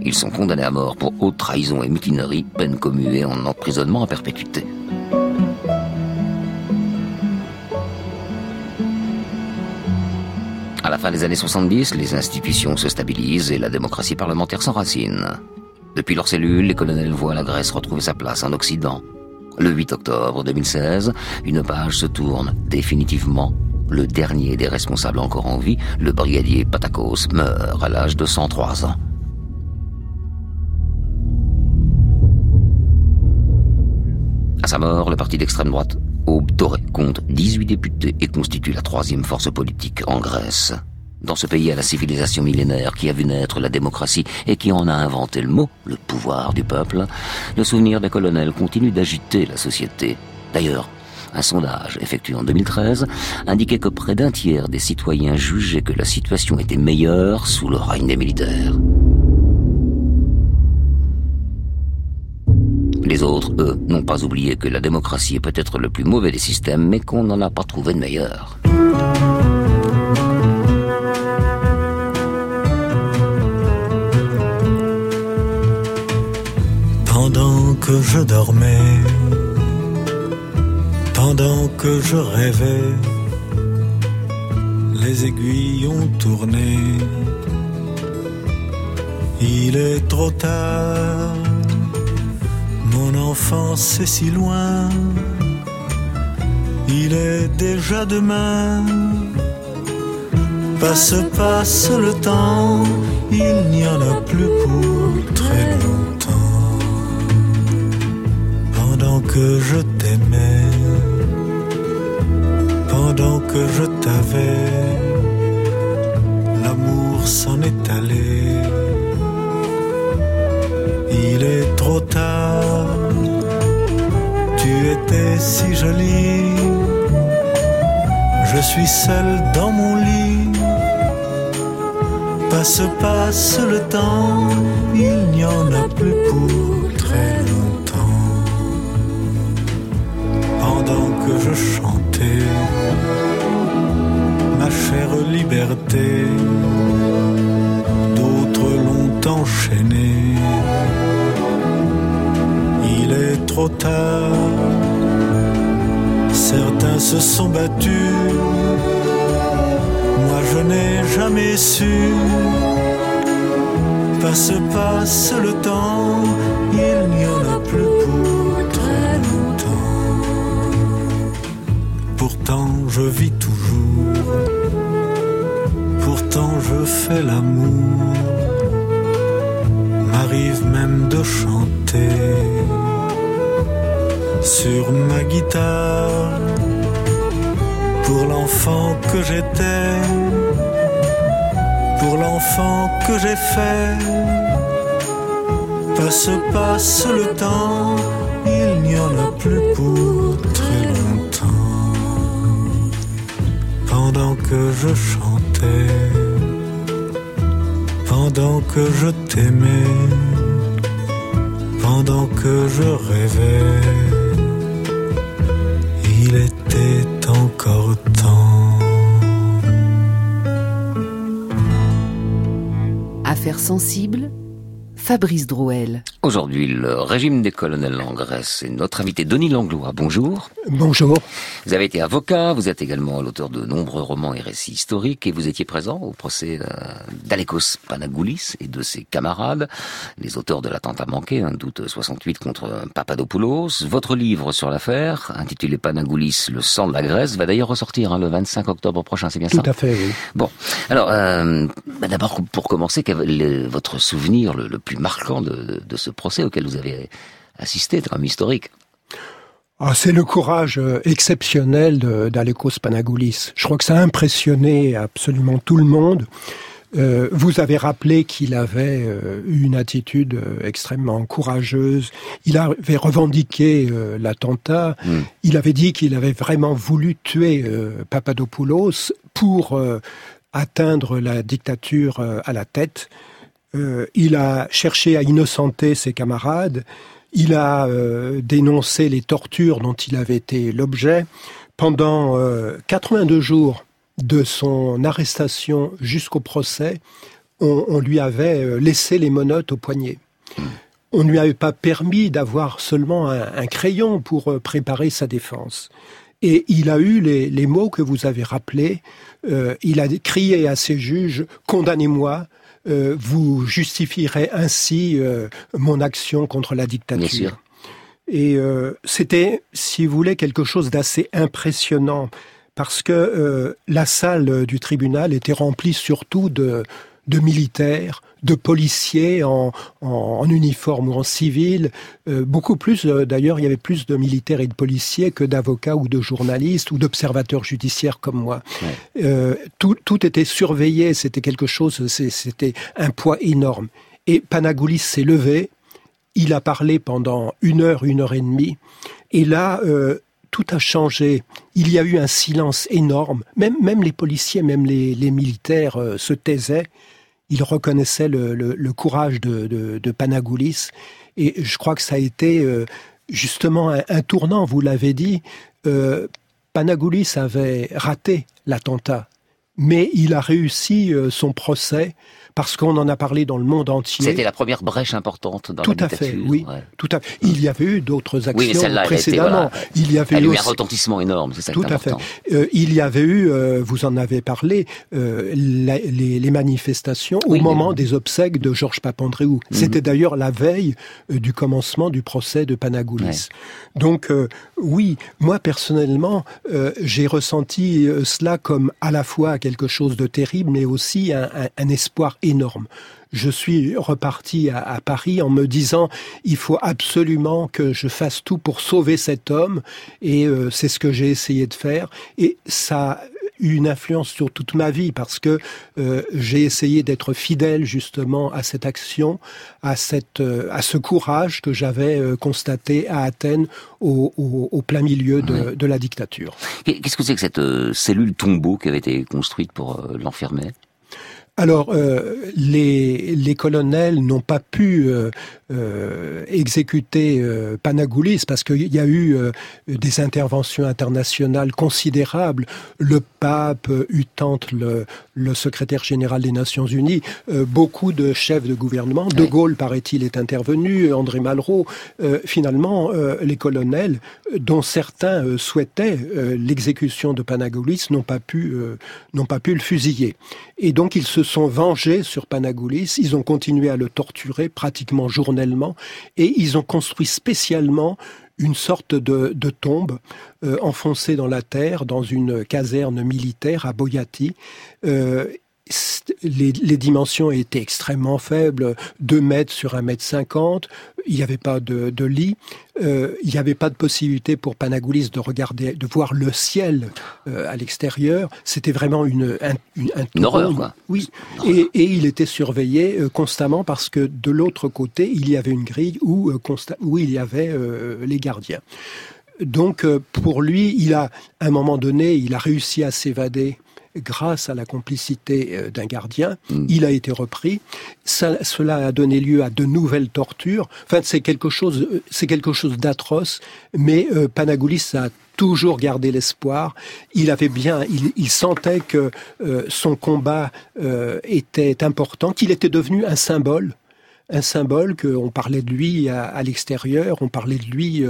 Ils sont condamnés à mort pour haute trahison et mutinerie, peine commuée en emprisonnement à perpétuité. À la fin des années 70, les institutions se stabilisent et la démocratie parlementaire s'enracine. Depuis leur cellule, les colonels voient la Grèce retrouver sa place en Occident. Le 8 octobre 2016, une page se tourne définitivement. Le dernier des responsables encore en vie, le brigadier Patakos, meurt à l'âge de 103 ans. À sa mort, le parti d'extrême droite Aube Doré compte 18 députés et constitue la troisième force politique en Grèce. Dans ce pays à la civilisation millénaire qui a vu naître la démocratie et qui en a inventé le mot, le pouvoir du peuple, le souvenir des colonels continue d'agiter la société. D'ailleurs, un sondage effectué en 2013 indiquait que près d'un tiers des citoyens jugeaient que la situation était meilleure sous le règne des militaires. Les autres, eux, n'ont pas oublié que la démocratie est peut-être le plus mauvais des systèmes, mais qu'on n'en a pas trouvé de meilleur. Pendant que je dormais, pendant que je rêvais, les aiguilles ont tourné. Il est trop tard mon enfance est si loin, il est déjà demain. Passe, passe le temps, il n'y en a plus pour très longtemps. Pendant que je t'aimais, pendant que je t'avais, l'amour s'en est allé il est trop tard. Si jolie. Je suis seul dans mon lit. Passe, passe le temps. Il n'y en a plus pour très longtemps. Pendant que je chantais ma chère liberté, d'autres l'ont enchaîné trop tard. Certains se sont battus, moi je n'ai jamais su. Passe, passe le temps, il n'y en a plus pour très longtemps. Pourtant je vis toujours, pourtant je fais l'amour, m'arrive même de chanter sur ma guitare pour l'enfant que j'étais, pour l'enfant que j'ai fait. Passe, passe le temps, il n'y en a plus pour très longtemps. Pendant que je chantais, pendant que je t'aimais, pendant que je rêvais Affaires sensibles Fabrice Drouel. Aujourd'hui, le régime des colonels en Grèce et notre invité Denis Langlois. Bonjour. Bonjour. Vous avez été avocat, vous êtes également l'auteur de nombreux romans et récits historiques et vous étiez présent au procès euh, d'Alekos Panagoulis et de ses camarades, les auteurs de l'attentat manqué, un doute 68 contre Papadopoulos. Votre livre sur l'affaire, intitulé Panagoulis, le sang de la Grèce, va d'ailleurs ressortir hein, le 25 octobre prochain, c'est bien ça Tout à fait, oui. Bon, alors, euh, bah, d'abord, pour commencer, quel est votre souvenir le, le plus marquant de, de, ce procès auquel vous avez assisté, drame historique ah, c'est le courage euh, exceptionnel d'Alekos Panagoulis. Je crois que ça a impressionné absolument tout le monde. Euh, vous avez rappelé qu'il avait euh, une attitude euh, extrêmement courageuse. Il avait revendiqué l'attentat. Hmm. Il avait dit qu'il avait vraiment voulu tuer Papadopoulos pour atteindre la dictature à la tête. il a cherché à innocenter ses camarades. Il a dénoncé les tortures dont il avait été l'objet. Pendant 82 jours, de son arrestation jusqu'au procès, on, lui avait euh, laissé les monotes au poignet. On ne lui avait pas permis d'avoir seulement un, crayon pour euh, préparer sa défense. Et il a eu les, mots que vous avez rappelés. Euh, il a crié à ses juges Condamnez-moi, vous justifierez ainsi mon action contre la dictature. Et c'était, si vous voulez, quelque chose d'assez impressionnant parce que euh, la salle du tribunal était remplie surtout de, de militaires, de policiers en, en, uniforme ou en civil. Euh, beaucoup plus, euh, d'ailleurs, il y avait plus de militaires et de policiers que d'avocats ou de journalistes ou d'observateurs judiciaires comme moi. tout, tout était surveillé, c'était quelque chose, c'était un poids énorme. Et Panagoulis s'est levé, il a parlé pendant une heure, une heure et demie, et là, tout a changé. Il y a eu un silence énorme. Même, même les policiers, même les, militaires euh, se taisaient. Ils reconnaissaient le, courage de, Panagoulis. Et je crois que ça a été euh, justement un, tournant, vous l'avez dit. Euh, Panagoulis avait raté l'attentat, mais il a réussi son procès parce qu'on en a parlé dans le monde entier. C'était la première brèche importante dans tout la. Tout à fait, oui. Tout à fait. Il y avait eu d'autres actions précédemment. Il y avait eu, un retentissement énorme, c'est ça Tout à fait. Euh, il y avait eu, euh, vous en avez parlé, euh, les, les, manifestations au moment des obsèques de Georges Papandréou. Mhm. C'était d'ailleurs la veille du commencement du procès de Panagoulis. Donc oui, moi personnellement, j'ai ressenti cela comme à la fois quelque chose de terrible, mais aussi un, un, un espoir énorme. Je suis reparti à, Paris en me disant il faut absolument que je fasse tout pour sauver cet homme et euh, c'est ce que j'ai essayé de faire et ça a eu une influence sur toute ma vie parce que euh, j'ai essayé d'être fidèle justement à cette action, à cette euh, à ce courage que j'avais constaté à Athènes au, plein milieu de, de la dictature. Qu'est-ce que c'est que cette cellule tombeau qui avait été construite pour l'enfermer? Alors, euh, les, les, colonels n'ont pas pu euh, euh, exécuter euh, Panagoulis parce qu'il y a eu euh, des interventions internationales considérables. Le pape, Utante, le, le secrétaire général des Nations Unies, beaucoup de chefs de gouvernement. De Gaulle, paraît-il, est intervenu, André Malraux. finalement, les colonels, dont certains souhaitaient l'exécution de Panagoulis, n'ont pas pu n'ont pas pu le fusiller. Et donc ils se sont vengés sur Panagoulis. Ils ont continué à le torturer pratiquement journalièrement et ils ont construit spécialement une sorte de, tombe euh, enfoncée dans la terre dans une caserne militaire à Boyati. Euh, les, dimensions étaient extrêmement faibles, 2 mètres sur 1 mètre 50, il n'y avait pas de, lit, euh, il n'y avait pas de possibilité pour Panagoulis de regarder, de voir le ciel euh, à l'extérieur. C'était vraiment une, une, horreur, quoi. Oui, et, il était surveillé euh, constamment parce que de l'autre côté, il y avait une grille où, où il y avait les gardiens. Donc, pour lui, il a, à un moment donné, il a réussi à s'évader grâce à la complicité euh, d'un gardien. Mm. Il a été repris. cela a donné lieu à de nouvelles tortures. Enfin, c'est quelque chose, euh, c'est quelque chose d'atroce. Mais euh, Panagoulis a toujours gardé l'espoir. Il avait bien, il, sentait que son combat était important, qu'il était devenu un symbole un symbole qu'on parlait de lui à, l'extérieur, on parlait de lui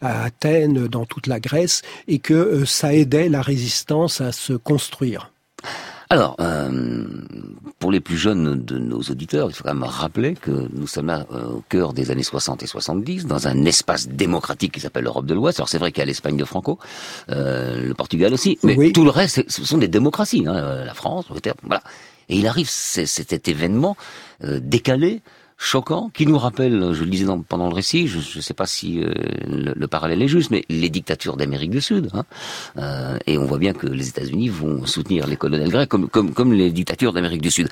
à Athènes, dans toute la Grèce, et que ça aidait la résistance à se construire. Alors, euh, pour les plus jeunes de nos auditeurs, il faut quand même rappeler que nous sommes là euh, au cœur des années 60 et 70, dans un espace démocratique qui s'appelle l'Europe de l'Ouest. Alors c'est vrai qu'il y a l'Espagne de Franco, euh, le Portugal aussi, mais tout le reste, ce sont des démocraties. Hein, la France, voilà. Et il arrive cet événement décalé choquant qui nous rappelle, je le disais pendant le récit, je ne sais pas si euh, le, parallèle est juste, mais les dictatures d'Amérique du Sud. Hein, euh, et on voit bien que les États-Unis vont soutenir les colonels grecs comme, comme, comme les dictatures d'Amérique du Sud.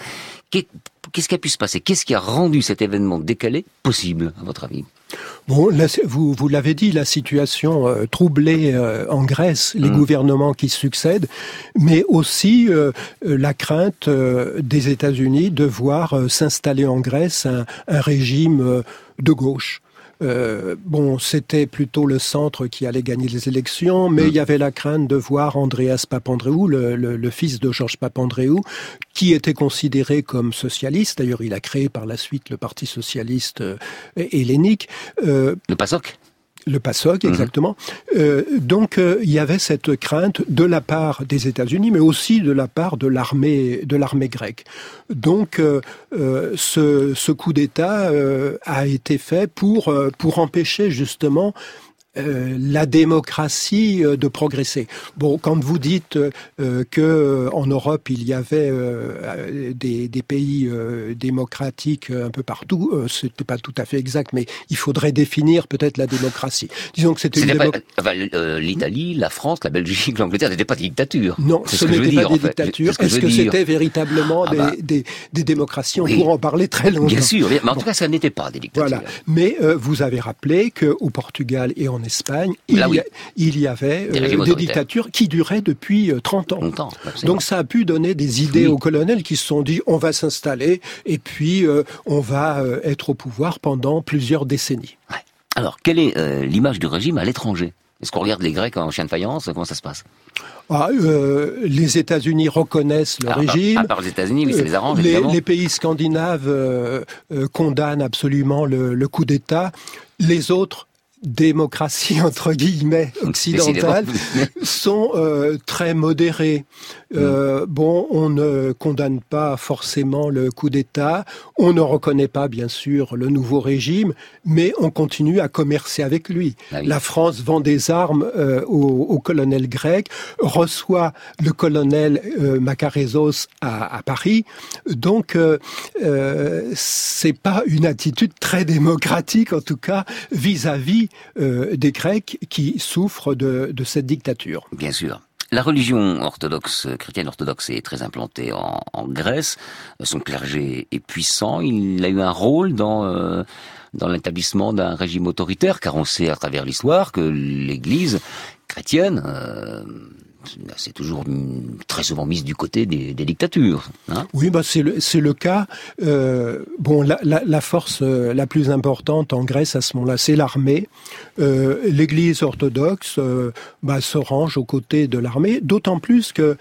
Qu'est-ce qui a pu se passer? Qu'est-ce qui a rendu cet événement décalé? Possible, à votre avis? Bon, vous, vous l'avez dit, la situation euh, troublée euh, en Grèce, les mmh. gouvernements qui succèdent, mais aussi euh, la crainte des États-Unis de voir s'installer en Grèce un régime de gauche. Euh, bon, c'était plutôt le centre qui allait gagner les élections, mais mm. il y avait la crainte de voir Andreas Papandreou, le, le, fils de Georges Papandreou, qui était considéré comme socialiste. D'ailleurs, il a créé par la suite le Parti socialiste euh, hellénique. Euh, le PASOK le PASOK, mhm. exactement. Euh, donc, euh, il y avait cette crainte de la part des États-Unis, mais aussi de la part de l'armée de l'armée grecque. Donc, euh, ce, ce, coup d'État a été fait pour pour empêcher justement euh, la démocratie euh, de progresser. Bon, quand vous dites euh, que en Europe il y avait des, des, pays démocratiques un peu partout, c'était pas tout à fait exact, mais il faudrait définir peut-être la démocratie. Disons que c'était une l'Italie, la France, la Belgique, l'Angleterre n'étaient pas des dictatures. Non, ce, n'était pas des dictatures. Est-ce que c'était véritablement ah bah. des, des, démocraties? On pourrait en parler très longtemps. Bien sûr, mais en tout cas, ça n'était pas des dictatures. Voilà. Mais vous avez rappelé qu'au Portugal et en Espagne, il, y, il y, avait des, euh, dictatures qui duraient depuis 30 euh, ans. Donc ça a pu donner des idées aux colonels qui se sont dit on va s'installer et puis euh, on va être au pouvoir pendant plusieurs décennies. Alors, quelle est l'image du régime à l'étranger? Est-ce qu'on regarde les Grecs en chien de faïence? Comment ça se passe? Ah, les États-Unis reconnaissent le régime. À part les États-Unis, oui, ça les arrange. Les, les pays scandinaves condamnent absolument le, le coup d'État. Les autres démocratie entre guillemets occidentale sont euh, très modérés. Euh, mm. Bon, on ne condamne pas forcément le coup d'État, on ne reconnaît pas bien sûr le nouveau régime, mais on continue à commercer avec lui. Ah La France vend des armes euh, au, colonel grec, reçoit le colonel euh, Macarezos à, à, Paris, donc c'est pas une attitude très démocratique en tout cas vis-à-vis euh, des Grecs qui souffrent de, cette dictature. Bien sûr. La religion orthodoxe, chrétienne orthodoxe est très implantée en, Grèce. Son clergé est puissant. Il a eu un rôle dans euh, dans l'établissement d'un régime autoritaire, car on sait à travers l'histoire que l'Église chrétienne euh, c'est toujours très souvent mise du côté des, dictatures. Hein oui, bah c'est le, le cas. Euh, bon, la, force euh, la plus importante en Grèce à ce moment-là, c'est l'armée. Euh, L'Église orthodoxe bah, se range aux côtés de l'armée, d'autant plus que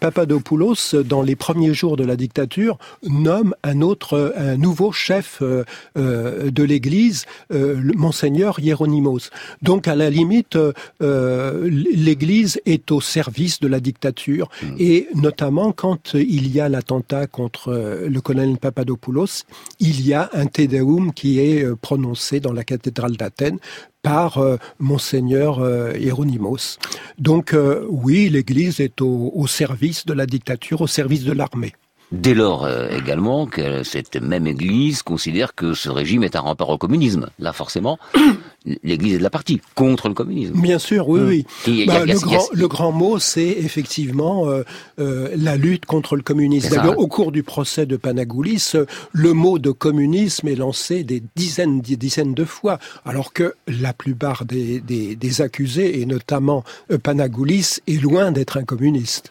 Papadopoulos, dans les premiers jours de la dictature, nomme un autre, un nouveau chef euh, euh, de l'Église, monseigneur Hieronymos. Donc, à la limite, l'Église est au service de la dictature, mmh. et notamment quand il y a l'attentat contre le colonel Papadopoulos, il y a un Te Deum qui est prononcé dans la cathédrale d'Athènes par euh, monseigneur euh, Hieronymus. Donc euh, oui, l'Église est au, service de la dictature, au service de l'armée. Dès lors également que cette même Église considère que ce régime est un rempart au communisme. Là, forcément, l'Église est de la partie contre le communisme. Bien sûr, oui, oui. le, grand, mot, c'est effectivement euh, euh, la lutte contre le communisme. D'ailleurs, au cours du procès de Panagoulis, le mot de communisme est lancé des dizaines, des dizaines de fois, alors que la plupart des, des accusés, et notamment euh, Panagoulis, est loin d'être un communiste.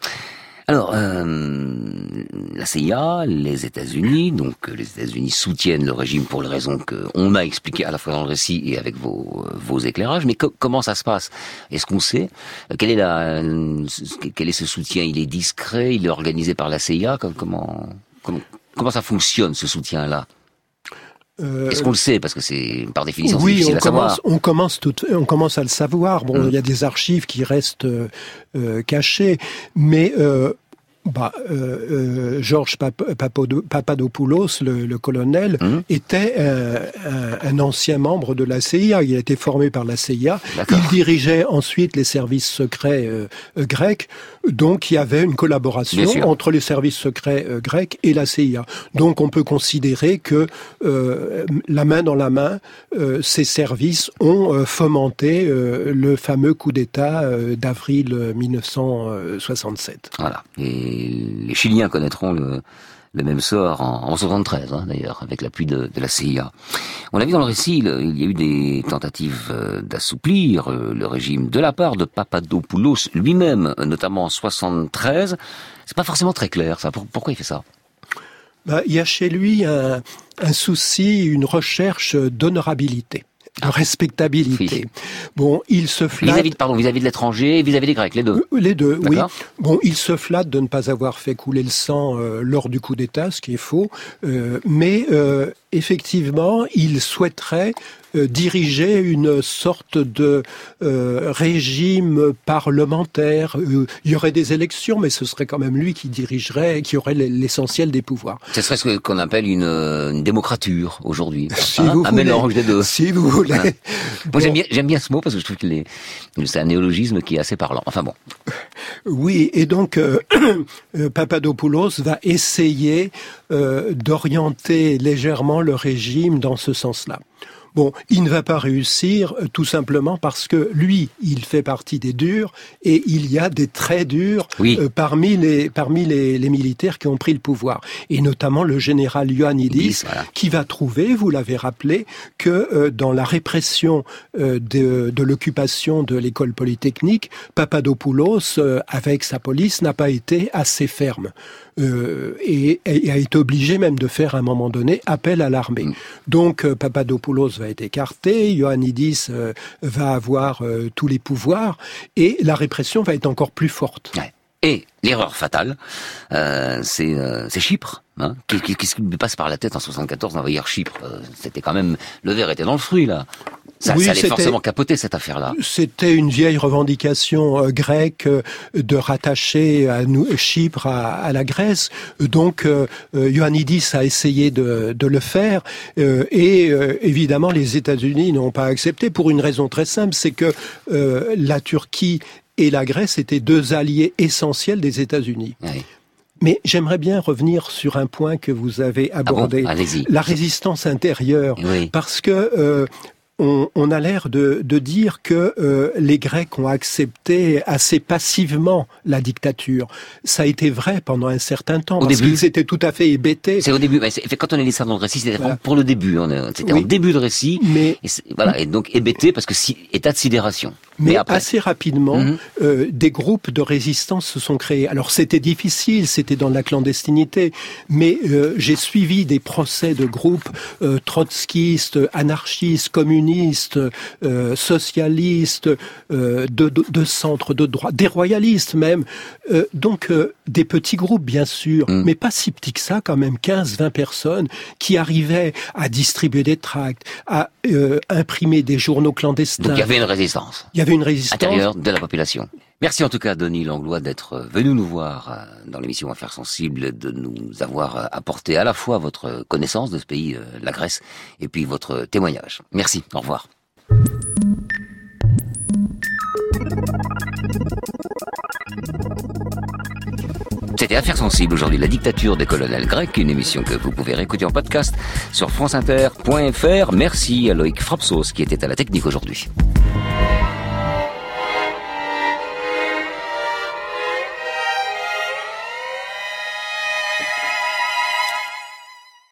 Alors, euh, la CIA, les États-Unis, donc euh, les États-Unis soutiennent le régime pour les raisons qu'on a expliquées à la fois dans le récit et avec vos, euh, éclairages. Mais comment ça se passe? Est-ce qu'on sait? Quel est, la, quel est ce soutien? Il est discret? Il est organisé par la CIA comment, comment ça fonctionne ce soutien-là? Euh, Est-ce qu'on le sait Parce que c'est par définition oui, difficile on à commence, savoir. On commence, tout, on commence à le savoir. Bon, hum. il y a des archives qui restent euh, cachées, mais euh, bah, euh, euh, Georges Papadopoulos, le, colonel, mmh. était euh, un, ancien membre de la CIA. Il a été formé par la CIA. Il dirigeait ensuite les services secrets grecs. Donc, il y avait une collaboration entre les services secrets grecs et la CIA. Donc, on peut considérer que la main dans la main, ces services ont fomenté le fameux coup d'État d'avril 1967. Voilà. Et les Chiliens connaîtront le, même sort en, en 73, hein, d'ailleurs, avec l'appui de, la CIA. On a vu dans le récit, il y a eu des tentatives euh, d'assouplir euh, le régime de la part de Papadopoulos lui-même, notamment en 73. C'est pas forcément très clair, ça. Pourquoi il fait ça? Bah, Il y a chez lui un souci, une recherche d'honorabilité de respectabilité. Bon, il se flatte. Vis-à-vis de, pardon, vis-à-vis de l'étranger, vis-à-vis des Grecs, les deux. Euh, les deux, oui. Bon, il se flatte de ne pas avoir fait couler le sang euh, lors du coup d'État, ce qui est faux. Euh, mais effectivement, il souhaiterait euh, diriger une sorte de euh, régime parlementaire. Euh, il y aurait des élections, mais ce serait quand même lui qui dirigerait, qui aurait l'essentiel des pouvoirs. Ce serait ce qu'on appelle une, une démocrature aujourd'hui. Si hein, vous un voulez. mélange des deux. Si vous voulez. Hein. Moi j'aime bien, j'aime bien ce mot parce que je trouve que c'est un néologisme qui est assez parlant. Enfin bon. Oui, et donc Papadopoulos va essayer d'orienter légèrement le régime dans ce sens-là. Bon, il ne va pas réussir euh, tout simplement parce que lui, il fait partie des durs et il y a des très durs euh, parmi les parmi les, militaires qui ont pris le pouvoir et notamment le général Ioannidis qui va trouver, vous l'avez rappelé, que euh, dans la répression de, de l'occupation de l'école polytechnique, Papadopoulos avec sa police n'a pas été assez ferme. Euh, et, a été obligé même de faire à un moment donné appel à l'armée. Mm. Donc euh, Papadopoulos va être écarté, Ioannidis euh, va avoir tous les pouvoirs et la répression va être encore plus forte. Et l'erreur fatale, c'est Chypre. Hein Qu'est-ce qui me passe par la tête en 74 d'envahir Chypre C'était quand même le verre était dans le fruit là. Ça, oui, ça allait forcément capoter cette affaire-là. C'était une vieille revendication euh, grecque euh, de rattacher à nous, Chypre à, la Grèce. Donc euh, Ioannidis a essayé de, de le faire et évidemment les États-Unis n'ont pas accepté pour une raison très simple, c'est que la Turquie et la Grèce étaient deux alliés essentiels des États-Unis. Mais j'aimerais bien revenir sur un point que vous avez ah abordé, la résistance intérieure, parce que on, a l'air de, dire que euh, les Grecs ont accepté assez passivement la dictature. Ça a été vrai pendant un certain temps, au parce qu'ils étaient tout à fait hébétés. C'est au début, quand on est ça dans le récit, c'était pour le début, c'était en début de récit, mais, et voilà, et donc hébété parce que si, état de sidération. Mais assez rapidement, mhm. euh, des groupes de résistance se sont créés. Alors c'était difficile, c'était dans la clandestinité, mais euh, j'ai suivi des procès de groupes euh, trotskistes, anarchistes, communistes, euh, socialistes, de, de, de centre de droit, des royalistes même. donc des petits groupes bien sûr, mhm. mais pas si petits que ça quand même, 15-20 personnes qui arrivaient à distribuer des tracts, à imprimer des journaux clandestins. Donc il y avait une résistance une résistance. Intérieure de la population. Merci en tout cas, Denis Langlois, d'être venu nous voir euh, dans l'émission Affaires sensibles, de nous avoir euh, apporté à la fois votre connaissance de ce pays, euh, la Grèce, et puis votre témoignage. Merci, au revoir. C'était Affaires sensibles aujourd'hui, la dictature des colonels grecs, une émission que vous pouvez réécouter en podcast sur franceinter.fr. Merci à Loïc Frapsos qui était à la technique aujourd'hui.